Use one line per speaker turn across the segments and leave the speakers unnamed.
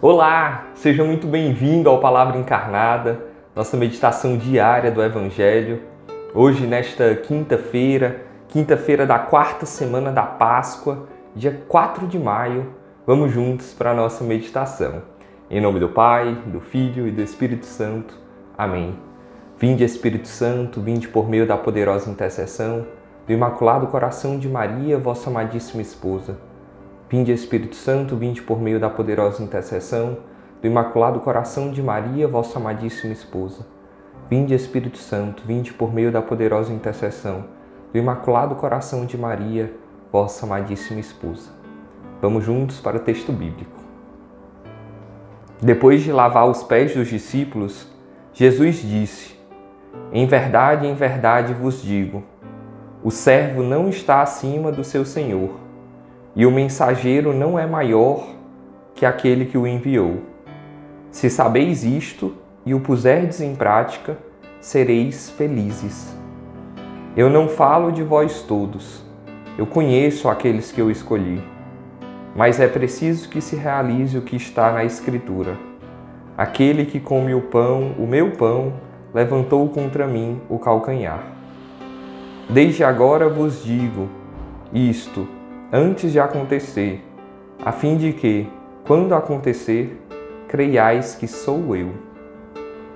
Olá, seja muito bem-vindo ao Palavra Encarnada, nossa meditação diária do Evangelho. Hoje, nesta quinta-feira, quinta-feira da quarta semana da Páscoa, dia 4 de maio, vamos juntos para a nossa meditação. Em nome do Pai, do Filho e do Espírito Santo. Amém. Vinde, Espírito Santo, vinde por meio da poderosa intercessão do Imaculado Coração de Maria, vossa amadíssima esposa Vinde Espírito Santo, vinde por meio da poderosa intercessão do Imaculado Coração de Maria, vossa amadíssima esposa. Vinde Espírito Santo, vinde por meio da poderosa intercessão do Imaculado Coração de Maria, vossa amadíssima esposa. Vamos juntos para o texto bíblico. Depois de lavar os pés dos discípulos, Jesus disse: Em verdade, em verdade vos digo, o servo não está acima do seu senhor e o mensageiro não é maior que aquele que o enviou. Se sabeis isto e o puserdes em prática, sereis felizes. Eu não falo de vós todos, eu conheço aqueles que eu escolhi, mas é preciso que se realize o que está na Escritura. Aquele que come o pão, o meu pão, levantou contra mim o calcanhar. Desde agora vos digo isto antes de acontecer, a fim de que, quando acontecer, creiais que sou eu.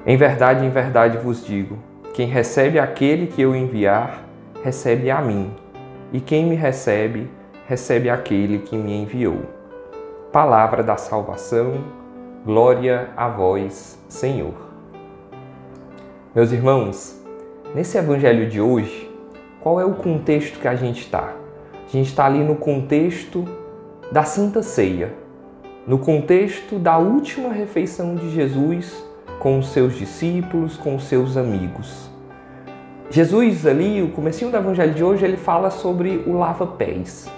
Em verdade, em verdade vos digo: quem recebe aquele que eu enviar, recebe a mim, e quem me recebe, recebe aquele que me enviou. Palavra da salvação, glória a vós, Senhor. Meus irmãos, nesse evangelho de hoje, qual é o contexto que a gente está? A gente está ali no contexto da Santa Ceia, no contexto da última refeição de Jesus com os seus discípulos, com os seus amigos. Jesus ali, o comecinho do evangelho de hoje, ele fala sobre o lava-pés.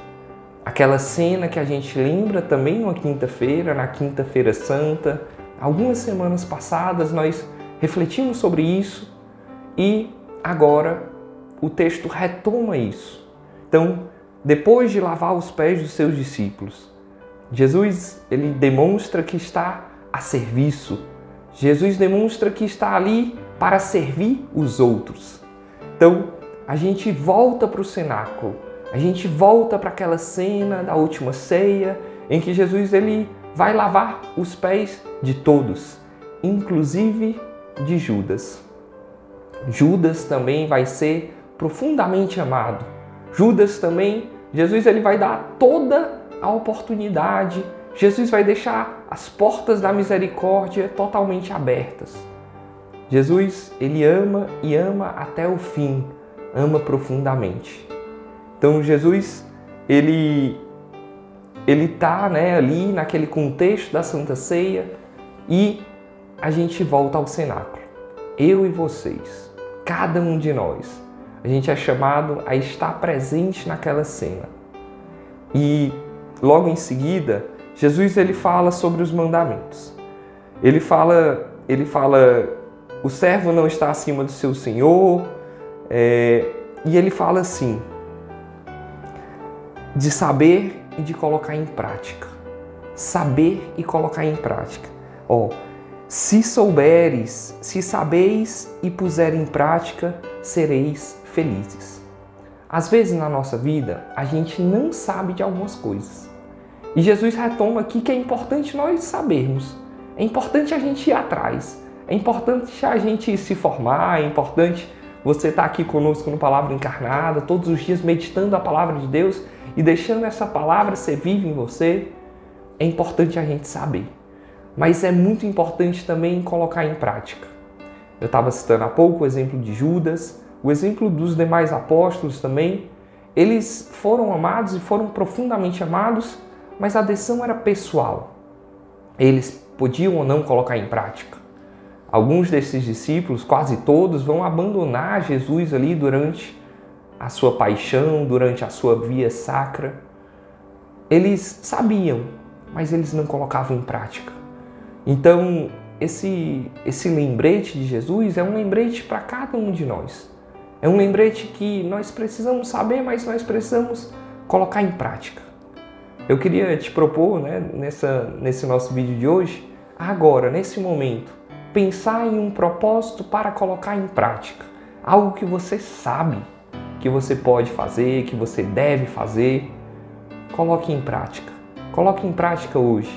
Aquela cena que a gente lembra também numa quinta-feira, na quinta-feira santa. Algumas semanas passadas nós refletimos sobre isso e agora o texto retoma isso. Então, depois de lavar os pés dos seus discípulos. Jesus, ele demonstra que está a serviço. Jesus demonstra que está ali para servir os outros. Então, a gente volta para o cenáculo. A gente volta para aquela cena da última ceia em que Jesus ele vai lavar os pés de todos, inclusive de Judas. Judas também vai ser profundamente amado. Judas também Jesus ele vai dar toda a oportunidade. Jesus vai deixar as portas da misericórdia totalmente abertas. Jesus, ele ama e ama até o fim, ama profundamente. Então Jesus, ele ele tá, né, ali naquele contexto da Santa Ceia e a gente volta ao cenáculo. Eu e vocês, cada um de nós, a gente é chamado a estar presente naquela cena. E logo em seguida, Jesus ele fala sobre os mandamentos. Ele fala, ele fala, o servo não está acima do seu senhor, é, e ele fala assim, de saber e de colocar em prática. Saber e colocar em prática. Ó, se souberes, se sabeis e puser em prática, sereis felizes. Às vezes na nossa vida a gente não sabe de algumas coisas. E Jesus retoma aqui que é importante nós sabermos. É importante a gente ir atrás. É importante a gente se formar, é importante você estar aqui conosco no Palavra Encarnada, todos os dias meditando a palavra de Deus e deixando essa palavra ser viva em você. É importante a gente saber. Mas é muito importante também colocar em prática. Eu estava citando há pouco o exemplo de Judas, o exemplo dos demais apóstolos também, eles foram amados e foram profundamente amados, mas a decisão era pessoal. Eles podiam ou não colocar em prática. Alguns desses discípulos, quase todos, vão abandonar Jesus ali durante a sua paixão, durante a sua via sacra. Eles sabiam, mas eles não colocavam em prática. Então, esse, esse lembrete de Jesus é um lembrete para cada um de nós. É um lembrete que nós precisamos saber, mas nós precisamos colocar em prática. Eu queria te propor, né, nessa, nesse nosso vídeo de hoje, agora, nesse momento, pensar em um propósito para colocar em prática. Algo que você sabe que você pode fazer, que você deve fazer. Coloque em prática. Coloque em prática hoje.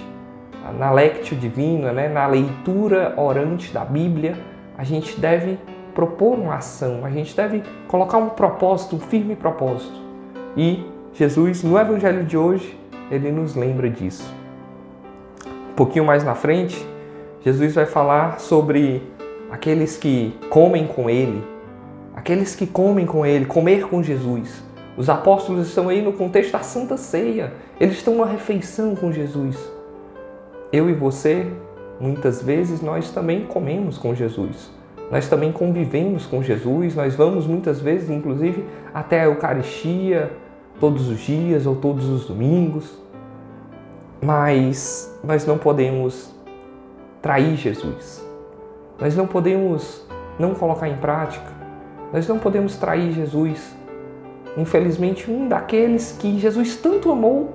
Na Lectio Divina, né, na leitura orante da Bíblia, a gente deve propor uma ação, a gente deve colocar um propósito, um firme propósito. E Jesus, no Evangelho de hoje, ele nos lembra disso. Um pouquinho mais na frente, Jesus vai falar sobre aqueles que comem com ele, aqueles que comem com ele, comer com Jesus. Os apóstolos estão aí no contexto da Santa Ceia, eles estão numa refeição com Jesus. Eu e você, muitas vezes, nós também comemos com Jesus nós também convivemos com Jesus, nós vamos muitas vezes, inclusive, até a Eucaristia, todos os dias ou todos os domingos, mas nós não podemos trair Jesus, nós não podemos não colocar em prática, nós não podemos trair Jesus. Infelizmente, um daqueles que Jesus tanto amou,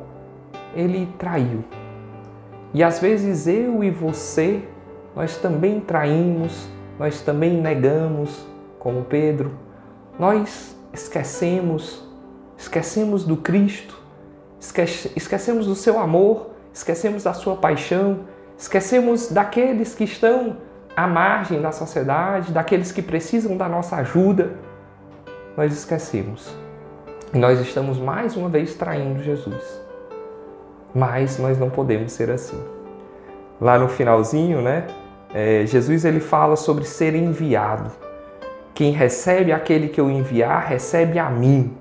ele traiu. E às vezes eu e você, nós também traímos nós também negamos, como Pedro, nós esquecemos, esquecemos do Cristo, esquecemos do seu amor, esquecemos da sua paixão, esquecemos daqueles que estão à margem da sociedade, daqueles que precisam da nossa ajuda. Nós esquecemos. E nós estamos mais uma vez traindo Jesus. Mas nós não podemos ser assim. Lá no finalzinho, né? É, Jesus ele fala sobre ser enviado. Quem recebe aquele que eu enviar, recebe a mim.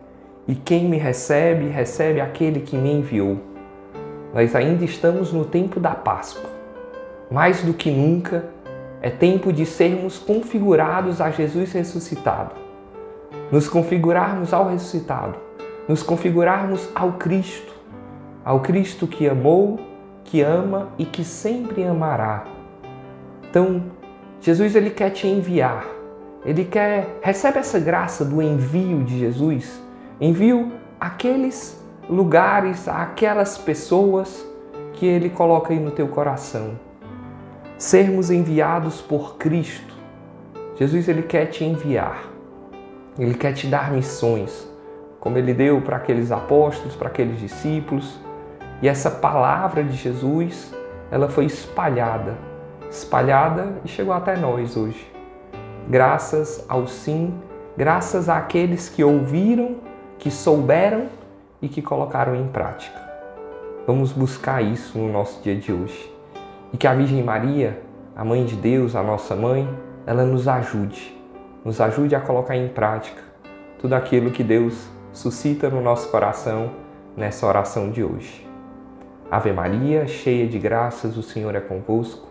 E quem me recebe, recebe aquele que me enviou. Nós ainda estamos no tempo da Páscoa. Mais do que nunca, é tempo de sermos configurados a Jesus ressuscitado. Nos configurarmos ao ressuscitado. Nos configurarmos ao Cristo. Ao Cristo que amou, que ama e que sempre amará então, Jesus ele quer te enviar. Ele quer recebe essa graça do envio de Jesus. Envio aqueles lugares, aquelas pessoas que ele coloca aí no teu coração. Sermos enviados por Cristo. Jesus ele quer te enviar. Ele quer te dar missões, como ele deu para aqueles apóstolos, para aqueles discípulos. E essa palavra de Jesus, ela foi espalhada espalhada e chegou até nós hoje. Graças ao sim, graças àqueles que ouviram, que souberam e que colocaram em prática. Vamos buscar isso no nosso dia de hoje. E que a Virgem Maria, a Mãe de Deus, a nossa mãe, ela nos ajude, nos ajude a colocar em prática tudo aquilo que Deus suscita no nosso coração nessa oração de hoje. Ave Maria, cheia de graças, o Senhor é convosco.